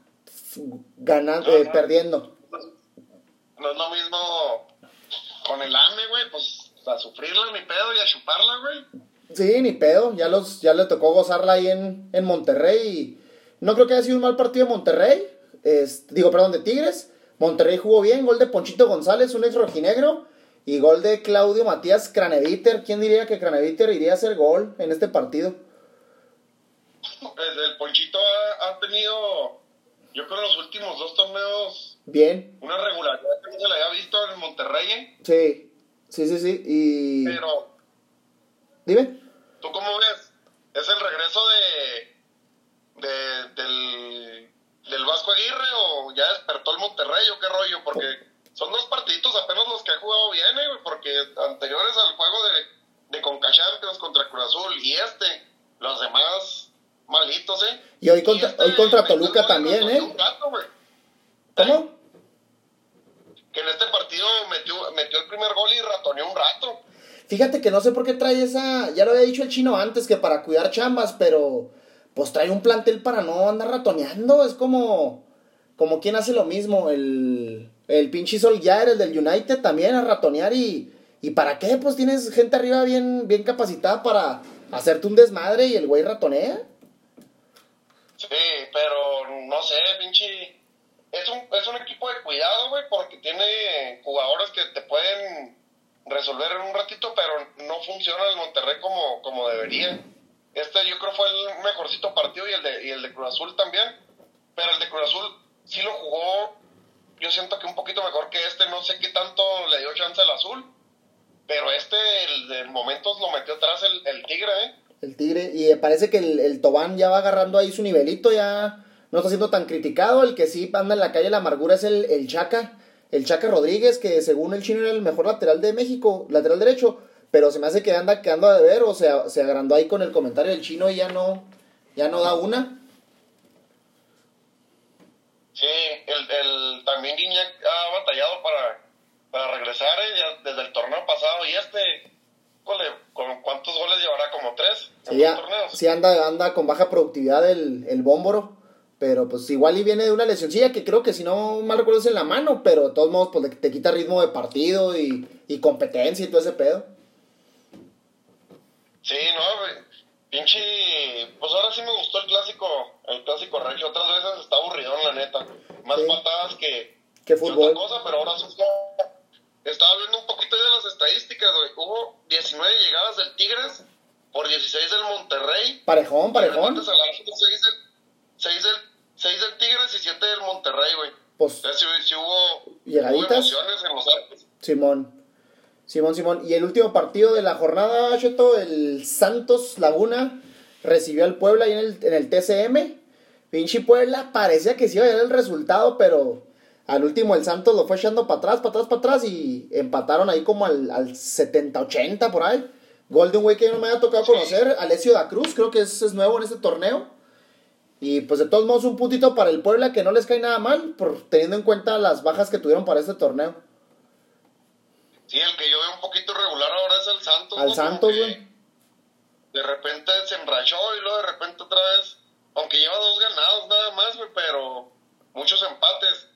ganando, eh, perdiendo. No es lo mismo con el AME, güey, pues a sufrirla ni pedo y a chuparla, güey. Sí, ni pedo, ya, los, ya le tocó gozarla ahí en, en Monterrey. Y no creo que haya sido un mal partido de Monterrey. Es- digo, perdón, de Tigres. Monterrey jugó bien, gol de Ponchito González, un ex rojinegro. Y gol de Claudio Matías Craneviter. ¿Quién diría que Craneviter iría a hacer gol en este partido? El, el Ponchito ha, ha tenido, yo creo, en los últimos dos torneos Bien, una regularidad que no se le había visto en Monterrey, ¿eh? sí, sí, sí, sí. Y. Pero, Dime. ¿tú cómo ves? ¿Es el regreso de, de del, del Vasco Aguirre o ya despertó el Monterrey o qué rollo? Porque son dos partiditos apenas los que ha jugado bien, ¿eh? Porque anteriores al juego de, de Conca Champions contra Cruz Azul y este, los demás malitos, ¿eh? Y hoy contra- este hoy contra Toluca y también, ¿eh? un rato, güey. ¿Cómo? que en este partido metió, metió el primer gol y ratoneó un rato. Fíjate que no sé por qué trae esa. Ya lo había dicho el chino antes que para cuidar chambas, pero pues trae un plantel para no andar ratoneando. Es como. Como quien hace lo mismo. El, el pinche Solskjaer, el del United, también a ratonear y. ¿Y para qué? Pues tienes gente arriba bien, bien capacitada para hacerte un desmadre y el güey ratonea. Sí, pero no sé, pinche. Es un, es un equipo de cuidado, güey, porque tiene jugadores que te pueden resolver en un ratito, pero no funciona el Monterrey como, como debería. Este yo creo fue el mejorcito partido y el, de, y el de Cruz Azul también. Pero el de Cruz Azul sí lo jugó, yo siento que un poquito mejor que este, no sé qué tanto le dio chance al Azul. Pero este, el de momentos lo metió atrás el, el Tigre, ¿eh? El Tigre. Y parece que el, el Tobán ya va agarrando ahí su nivelito, ya no está siendo tan criticado. El que sí anda en la calle de la amargura es el, el Chaca. El Chaca Rodríguez, que según el chino era el mejor lateral de México, lateral derecho. Pero se me hace que anda quedando a deber o sea, se agrandó ahí con el comentario del chino y ya no, ya no da una. Sí, el, el, también Guiñac ha batallado para, para regresar ¿eh? Desde el torneo pasado y este, ¿con cuántos goles llevará? ¿Como tres en Sí, ya- torneos? sí anda, anda con baja productividad el, el bómboro. Pero pues igual y viene de una lesioncilla que creo que si no mal recuerdo es en la mano, pero de todos modos pues te quita ritmo de partido y, y competencia y todo ese pedo. Sí, no, güey, pinche, pues ahora sí me gustó el clásico, el clásico regio, otras veces está aburridón la neta, más Sí. patadas que, que fútbol. otra cosa, pero ahora sí está, estaba viendo un poquito de las estadísticas, güey, hubo 19 llegadas del Tigres por 16 del Monterrey, Parejón, parejón. Del, del, seis del Tigres y siete del Monterrey, güey. pues Entonces, sí, sí hubo, Llegaditas. hubo emociones en los arcos. Simón. Simón, Simón. Y el último partido de la jornada, Cheto, el Santos Laguna recibió al Puebla ahí en el, en el TCM. Pinche Puebla parecía que sí iba a dar el resultado, pero al último el Santos lo fue echando para atrás, para atrás, para atrás y empataron ahí como al, al 70-80 por ahí. Gol de un güey que no me había tocado conocer, Alessio da Cruz, creo que es, es nuevo en este torneo. Y pues de todos modos un puntito para el Puebla que no les cae nada mal, por teniendo en cuenta las bajas que tuvieron para este torneo. Sí, el que yo veo un poquito irregular ahora es el Santos. Al ¿no? Santos, güey. De repente se enrachó y luego de repente otra vez, aunque lleva dos ganados nada más, güey, pero muchos empates.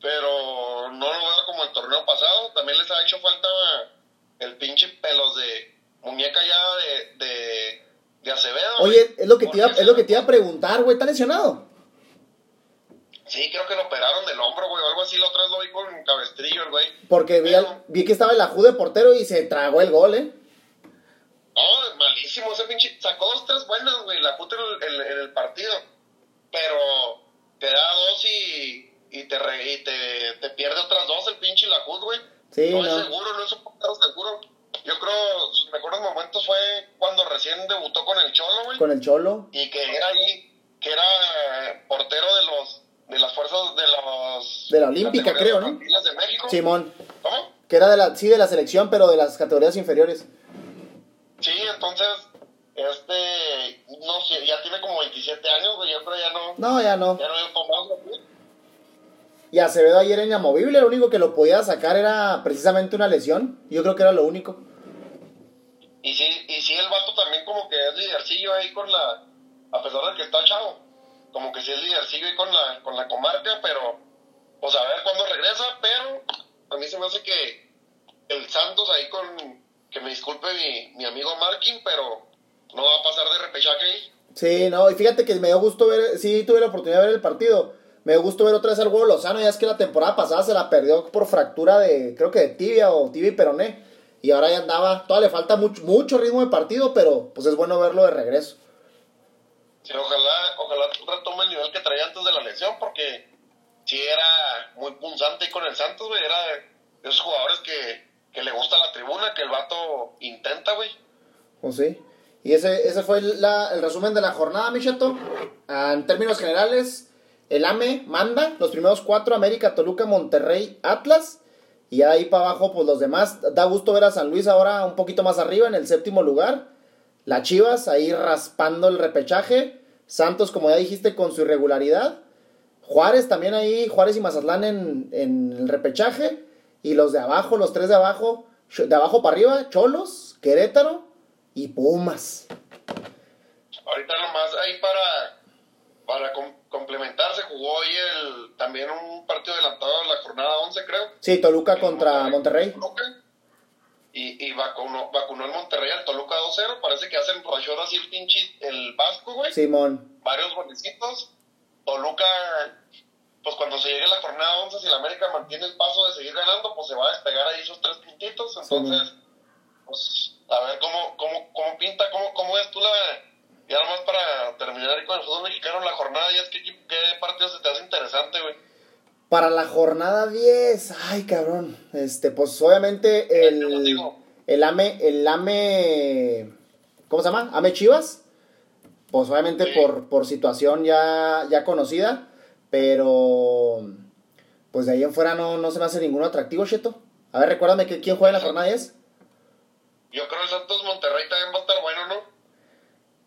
Pero no lo veo como el torneo pasado. También les ha hecho falta el pinche pelos de muñeca ya de, de, de Acevedo. Oye, es lo que te iba, es lo que te iba a preguntar, güey, ¿está lesionado? Sí, creo que lo operaron del hombro, güey, o algo así. La otra vez lo vi con cabestrillo, güey. Porque vi, al- vi que estaba el ajú de portero y se tragó el gol, ¿eh? No, malísimo ese pinche. Sacó dos, tres buenas, güey, la puta en el, en el partido. Pero te da dos y, y, te, re- y te, te pierde otras dos el pinche Lajud, güey. Sí, no, no. es seguro, no es un portero seguro. Yo creo sus mejores momentos fue cuando recién debutó con el Cholo, güey. Con el Cholo. Y que era ahí, que era portero de los de las fuerzas de los De la Olímpica, creo, ¿no? infantiles de México. Simón. ¿Cómo? Que era de la, sí, de la selección, pero de las categorías inferiores. Sí, entonces, este, no sé, ya tiene como 27 años, güey, yo creo ya no, No, ya no. ya no tomado, güey. Y Acevedo ayer era inamovible, lo único que lo podía sacar era precisamente una lesión. Yo creo que era lo único. Y sí, y sí, el vato también como que es lidercillo ahí con la, a pesar de que está chavo, como que sí es lidercillo ahí con la, con la comarca, pero, pues a ver cuándo regresa, pero a mí se me hace que el Santos ahí con, que me disculpe mi, mi amigo Markin, pero no va a pasar de repechaje ahí. Sí, no, y fíjate que me dio gusto ver, sí tuve la oportunidad de ver el partido. Me dio gusto ver otra vez al huevo Lozano, ya es que la temporada pasada se la perdió por fractura de, creo que de tibia o tibia y peroné. Y ahora ya andaba, todavía le falta mucho, mucho ritmo de partido, pero pues es bueno verlo de regreso. Sí, ojalá, ojalá retome el nivel que traía antes de la lesión, porque sí era muy punzante ahí con el Santos, güey. Era de esos jugadores que, que le gusta la tribuna, que el vato intenta, güey. ¿O sí? Y ese, ese fue la- el resumen de la jornada, Micheto. Ah, En términos generales, el AME manda los primeros cuatro, América, Toluca, Monterrey, Atlas. Y ahí para abajo, pues los demás. Da gusto ver a San Luis ahora un poquito más arriba, en el séptimo lugar. La Chivas ahí raspando el repechaje. Santos, como ya dijiste, con su irregularidad. Juárez también ahí, Juárez y Mazatlán en, en el repechaje. Y los de abajo, los tres de abajo, de abajo para arriba, Cholos, Querétaro y Pumas. Ahorita nomás ahí para, para complementar, se jugó hoy el, también un partido adelantado de la jornada 11, creo. Sí, Toluca contra Monterrey. Y, y vacunó, vacunó el Monterrey al Toluca 2-0. Parece que hacen rachón así el pinche, el Vasco, güey. Simón. varios golecitos. Toluca, pues cuando se llegue la jornada 11, si la América mantiene el paso de seguir ganando, pues se va a despegar ahí esos tres puntitos. Entonces, pues a ver cómo, cómo, cómo pinta, cómo, cómo es tú la. Ya nomás para terminar con el fútbol mexicano, la jornada 10, ¿qué, equipo- qué partido se te hace interesante, güey? Para la jornada 10, ay cabrón. Este, pues obviamente Te lo el, digo. el AME, el AME, ¿cómo se llama? AME Chivas. Pues obviamente Sí. por, por situación ya, ya conocida. Pero, pues de ahí en fuera no, no se me hace ninguno atractivo, Cheto. A ver, recuérdame que, quién juega en la jornada 10. Yo creo que Santos Monterrey también va a estar bueno, ¿no?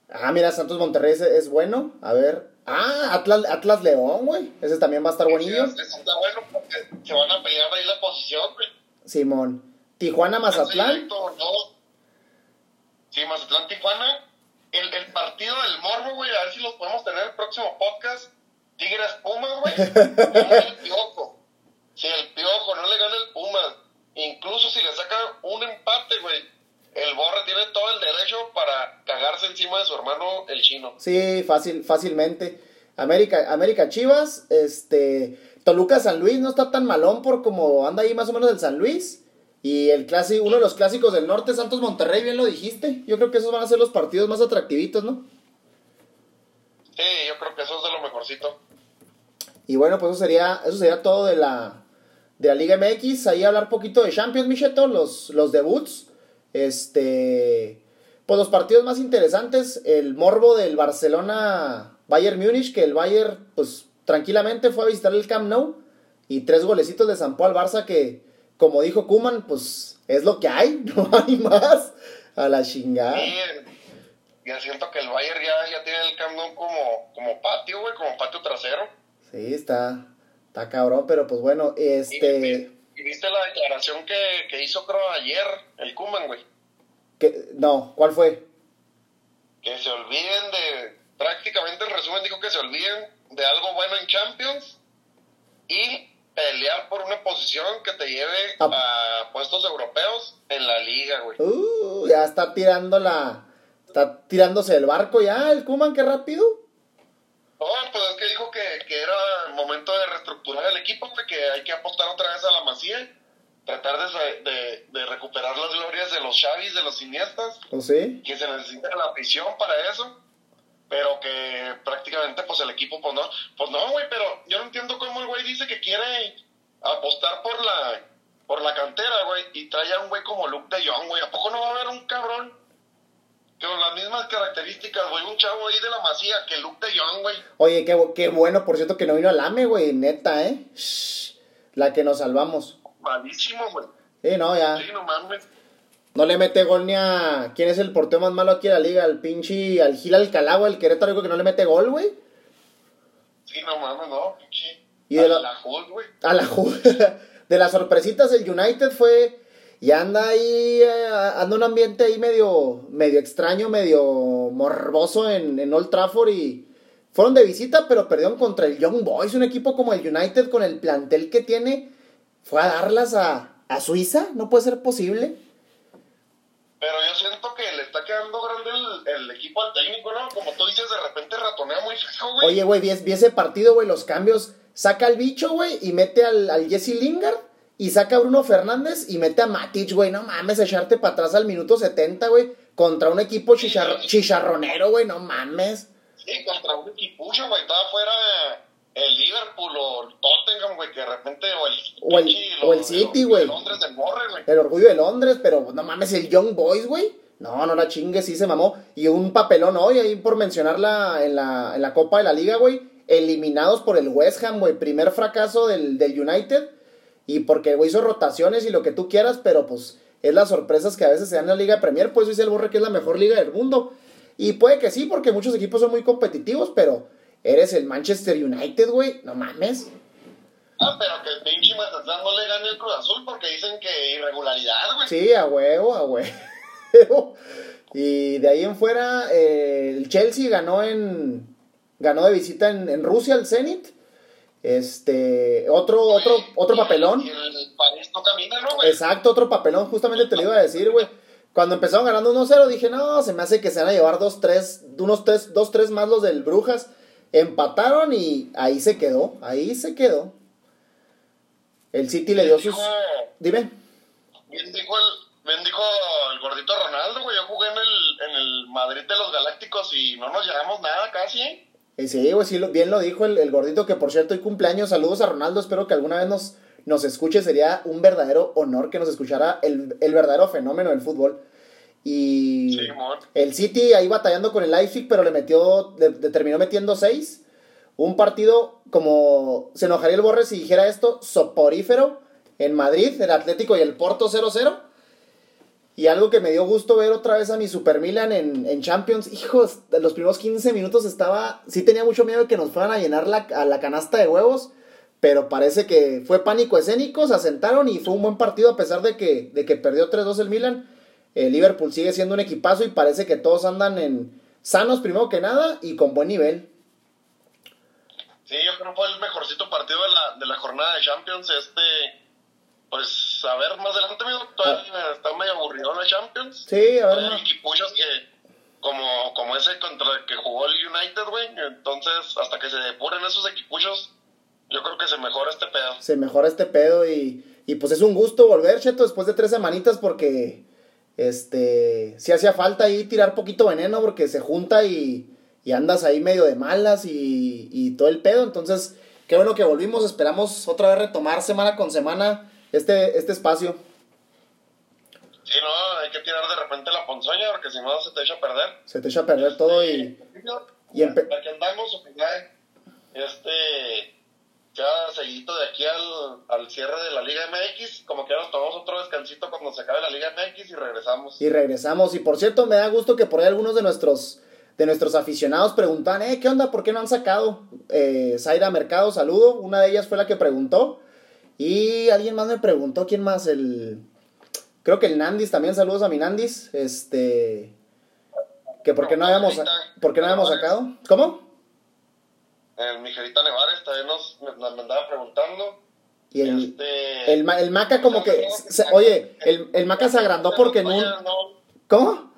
Ah, mira, Santos Monterrey es, es bueno. A ver. Ah, Atlas, Atlas León, güey. Ese también va a estar buenillo. Ese está bueno porque se van a pelear ahí la posición, güey. Simón. Tijuana, Mazatlán. Sí, Mazatlán, Tijuana. El, el partido del morbo, güey, a ver si los podemos tener en el próximo podcast. Tigres Pumas, güey. El piojo. Si el piojo no le gana el Pumas, incluso si le saca un empate, güey, el Borre tiene todo el derecho para cagarse encima de su hermano, el chino. Sí, fácil, fácilmente. América, América Chivas, este, Toluca San Luis no está tan malón por como anda ahí más o menos el San Luis. Y el clásico, uno de los clásicos del norte, Santos Monterrey, bien lo dijiste. Yo creo que esos van a ser los partidos más atractivitos, ¿no? Sí, yo creo que eso es de lo mejorcito. Y bueno, pues eso sería, eso sería todo de la, de la Liga MX. Ahí hablar poquito de Champions, Micheto, los, los debuts. Este. Pues los partidos más interesantes, el morbo del Barcelona Bayern Múnich, que el Bayern, pues tranquilamente fue a visitar el Camp Nou y tres golecitos de San al Barça que, como dijo Kuman, pues es lo que hay, no hay más. A la chingada. Sí, ya siento que el Bayern ya, ya tiene el Camp Nou como, como patio, güey, como patio trasero. Sí, está, está cabrón, pero pues bueno, Y, este... y viste la declaración que, que hizo, creo, ayer el Kuman, güey. Que, no, ¿cuál fue? Que se olviden de. Prácticamente el resumen dijo que se olviden de algo bueno en Champions y pelear por una posición que te lleve Ah. a puestos europeos en la liga, güey. Uh, ya está tirando la... Está tirándose del barco ya, el Kuman, qué rápido. No, pues es que dijo que, que era el momento de reestructurar el equipo, que hay que apostar otra vez a la Masía, tratar de, de, de recuperar las glorias de los Xavis, de los Iniestas, ¿O sí? que se necesita la afición para eso, pero que prácticamente pues el equipo pues no, pues no, güey, pero yo no entiendo cómo el güey dice que quiere apostar por la por la cantera, güey, y trae a un güey como Luke de Jong, güey, ¿a poco no va a haber un cabrón con las mismas características, güey, un chavo ahí de la Masía que Luke de Jong, güey? Oye, qué, qué bueno, por cierto, que no vino al AME, güey, neta, ¿eh? Shh, la que nos salvamos. Malísimo, güey. Sí, no, ya. Sí, no mames. No le mete gol ni a... ¿Quién es el portero más malo aquí en la liga? Al pinche... Al Gil Alcalá, güey, el Querétaro, que no le mete gol, güey. Sí, no mames, no, pinche. Y de A la- la güey. A la ju- De las sorpresitas, el United fue... Y anda ahí, eh, anda un ambiente ahí medio, medio extraño, medio morboso en, en Old Trafford y fueron de visita, pero perdieron contra el Young Boys, un equipo como el United con el plantel que tiene, fue a darlas a, a Suiza, no puede ser posible. Pero yo siento que le está quedando grande el, el equipo al técnico, ¿no? Como tú dices, de repente ratonea muy fijo, güey. Oye, güey, vi, vi ese partido, güey, los cambios. Saca al bicho, güey, y mete al, al Jesse Lingard. Y saca a Bruno Fernández y mete a Matic, güey. No mames, echarte para atrás al minuto 70, güey. Contra un equipo chicharro- chicharronero, güey. No mames. Sí, contra un equipucho, güey. Estaba fuera el Liverpool o el Tottenham, güey, que de repente. O el, O el- o el City, güey. Londres del Morre, güey. El orgullo de Londres, pero no mames, el Young Boys, güey. No, no la chingue, sí se mamó. Y un papelón hoy, ahí por mencionarla en la, en la Copa de la Liga, güey. Eliminados por el West Ham, güey. Primer fracaso del, del United. Y porque el güey hizo rotaciones y lo que tú quieras, pero pues es las sorpresas que a veces se dan en la Liga Premier. Pues dice el Borre que es la mejor liga del mundo. Y puede que sí, porque muchos equipos son muy competitivos, pero eres el Manchester United, güey. No mames. Ah, pero que el pinche Mazatlán no le gane el Cruz Azul porque dicen que irregularidad, güey. Sí, a huevo, a huevo. Y de ahí en fuera, eh, el Chelsea ganó en. Ganó de visita en, en Rusia el Zenit. Este. Otro, otro, otro el- papelón. Y el París no camina, ¿no, güey? Exacto, otro papelón. Justamente te lo iba a decir, güey. Cuando empezaron ganando 1-0, dije, no, se me hace que se van a llevar 2-3, unos 2-3 más los del Brujas. Empataron y ahí se quedó, ahí se quedó. El City le dio sus... Dime. Bien dijo el, bien dijo el gordito Ronaldo, güey. Yo jugué en el, en el Madrid de los Galácticos y no nos llevamos nada casi, ¿eh? Eh, Sí, güey, sí, bien lo dijo el, el gordito, que por cierto, hoy cumpleaños. Saludos a Ronaldo, espero que alguna vez nos, nos escuche. Sería un verdadero honor que nos escuchara el, el verdadero fenómeno del fútbol. Y Sí, el City ahí batallando con el Leipzig, pero le metió, le, le terminó metiendo seis. Un partido, como se enojaría el Borre si dijera esto, soporífero en Madrid, el Atlético y el Porto 0-0. Y algo que me dio gusto ver otra vez a mi Super Milan en, en Champions. Hijos, los primeros 15 minutos estaba. Sí tenía mucho miedo de que nos fueran a llenar la, a la canasta de huevos. Pero parece que fue pánico escénico. Se asentaron y fue un buen partido a pesar de que, de que perdió 3-2 el Milan. El Liverpool sigue siendo un equipazo y parece que todos andan en sanos primero que nada y con buen nivel. Sí, yo creo que fue el mejorcito partido de la, de la jornada de Champions. Este, pues, a ver, más adelante, amigo, todavía está medio aburrido la Champions. Sí, a ver, ma- equipuchos que, como, como ese contra el que jugó el United, güey. Entonces, hasta que se depuren esos equipuchos, yo creo que se mejora este pedo. se mejora este pedo y, y pues es un gusto volver, Cheto, después de tres semanitas porque este sí hacía falta ahí tirar poquito veneno porque se junta y, y andas ahí medio de malas y, y todo el pedo, entonces qué bueno que volvimos. Esperamos otra vez retomar semana con semana este, este espacio. Sí, no, hay que tirar de repente la ponzoña porque si no se te echa a perder. Se te echa a perder todo y. y empe- Aquí andamos, ojalá, este, ya seguidito de aquí al, al cierre de la Liga MX, como que nos tomamos otro descansito cuando se acabe la Liga MX y regresamos. Y regresamos. Y por cierto, me da gusto que por ahí algunos de nuestros, de nuestros aficionados preguntan, eh, ¿qué onda? ¿Por qué no han sacado? Eh, Zaira Mercado, saludo. Una de ellas fue la que preguntó. Y alguien más me preguntó, ¿quién más? El... Creo que el Nandis también, saludos a mi Nandis. Este... Que por qué no habíamos, por qué no habíamos sacado. ¿Cómo? El Miguelita Nevares también nos, nos andaba preguntando. Y el, este, el, el Maca como que... se- oye, el, el Maca se agrandó porque en un... ¿Cómo?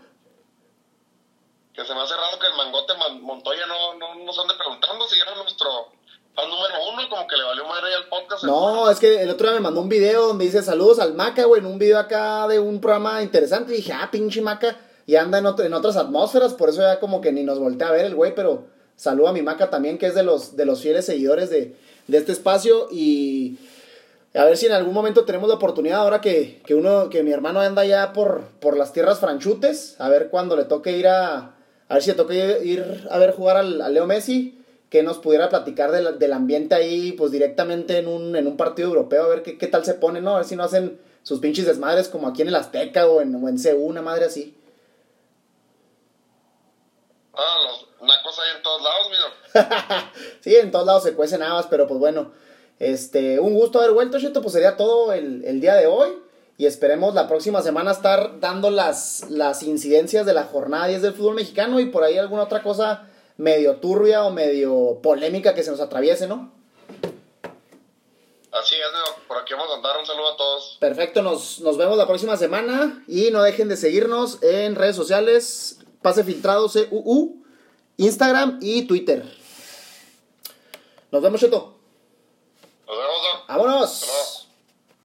que se me hace raro que el Mangote Man- Montoya no, no nos ande preguntando si era nuestro fan número uno y como que le valió madre al podcast. No, es que el otro día me mandó un video donde dice saludos al Maca, güey, en un video acá de un programa interesante. Y dije, ah, pinche Maca. Y anda en, otro- en otras atmósferas, por eso ya como que ni nos voltea a ver el güey, pero saludo a mi Maca también, que es de los, de los fieles seguidores de, de este espacio. Y a ver si en algún momento tenemos la oportunidad, ahora que, que uno, que mi hermano anda ya por, por las tierras franchutes, a ver cuando le toque ir a, a ver si le toca ir a ver jugar al, a Leo Messi, que nos pudiera platicar del, del ambiente ahí, pues directamente en un, en un partido europeo, a ver qué, qué tal se pone, ¿no? A ver si no hacen sus pinches desmadres como aquí en el Azteca o en, o en CU, una madre así. Ah, los nacos hay en todos lados, mira. sí, en todos lados se cuecen habas, pero pues bueno, este, un gusto haber vuelto, Cheto, pues sería todo el, el día de hoy. Y esperemos la próxima semana estar dando las, las incidencias de la jornada 10 del fútbol mexicano y por ahí alguna otra cosa medio turbia o medio polémica que se nos atraviese, ¿no? Así es, por aquí vamos a andar. Un saludo a todos. Perfecto, nos, nos vemos la próxima semana y no dejen de seguirnos en redes sociales, Pase Filtrado CUU, Instagram y Twitter. Nos vemos, Cheto. Nos vemos, Doc. ¡Vámonos! Luego.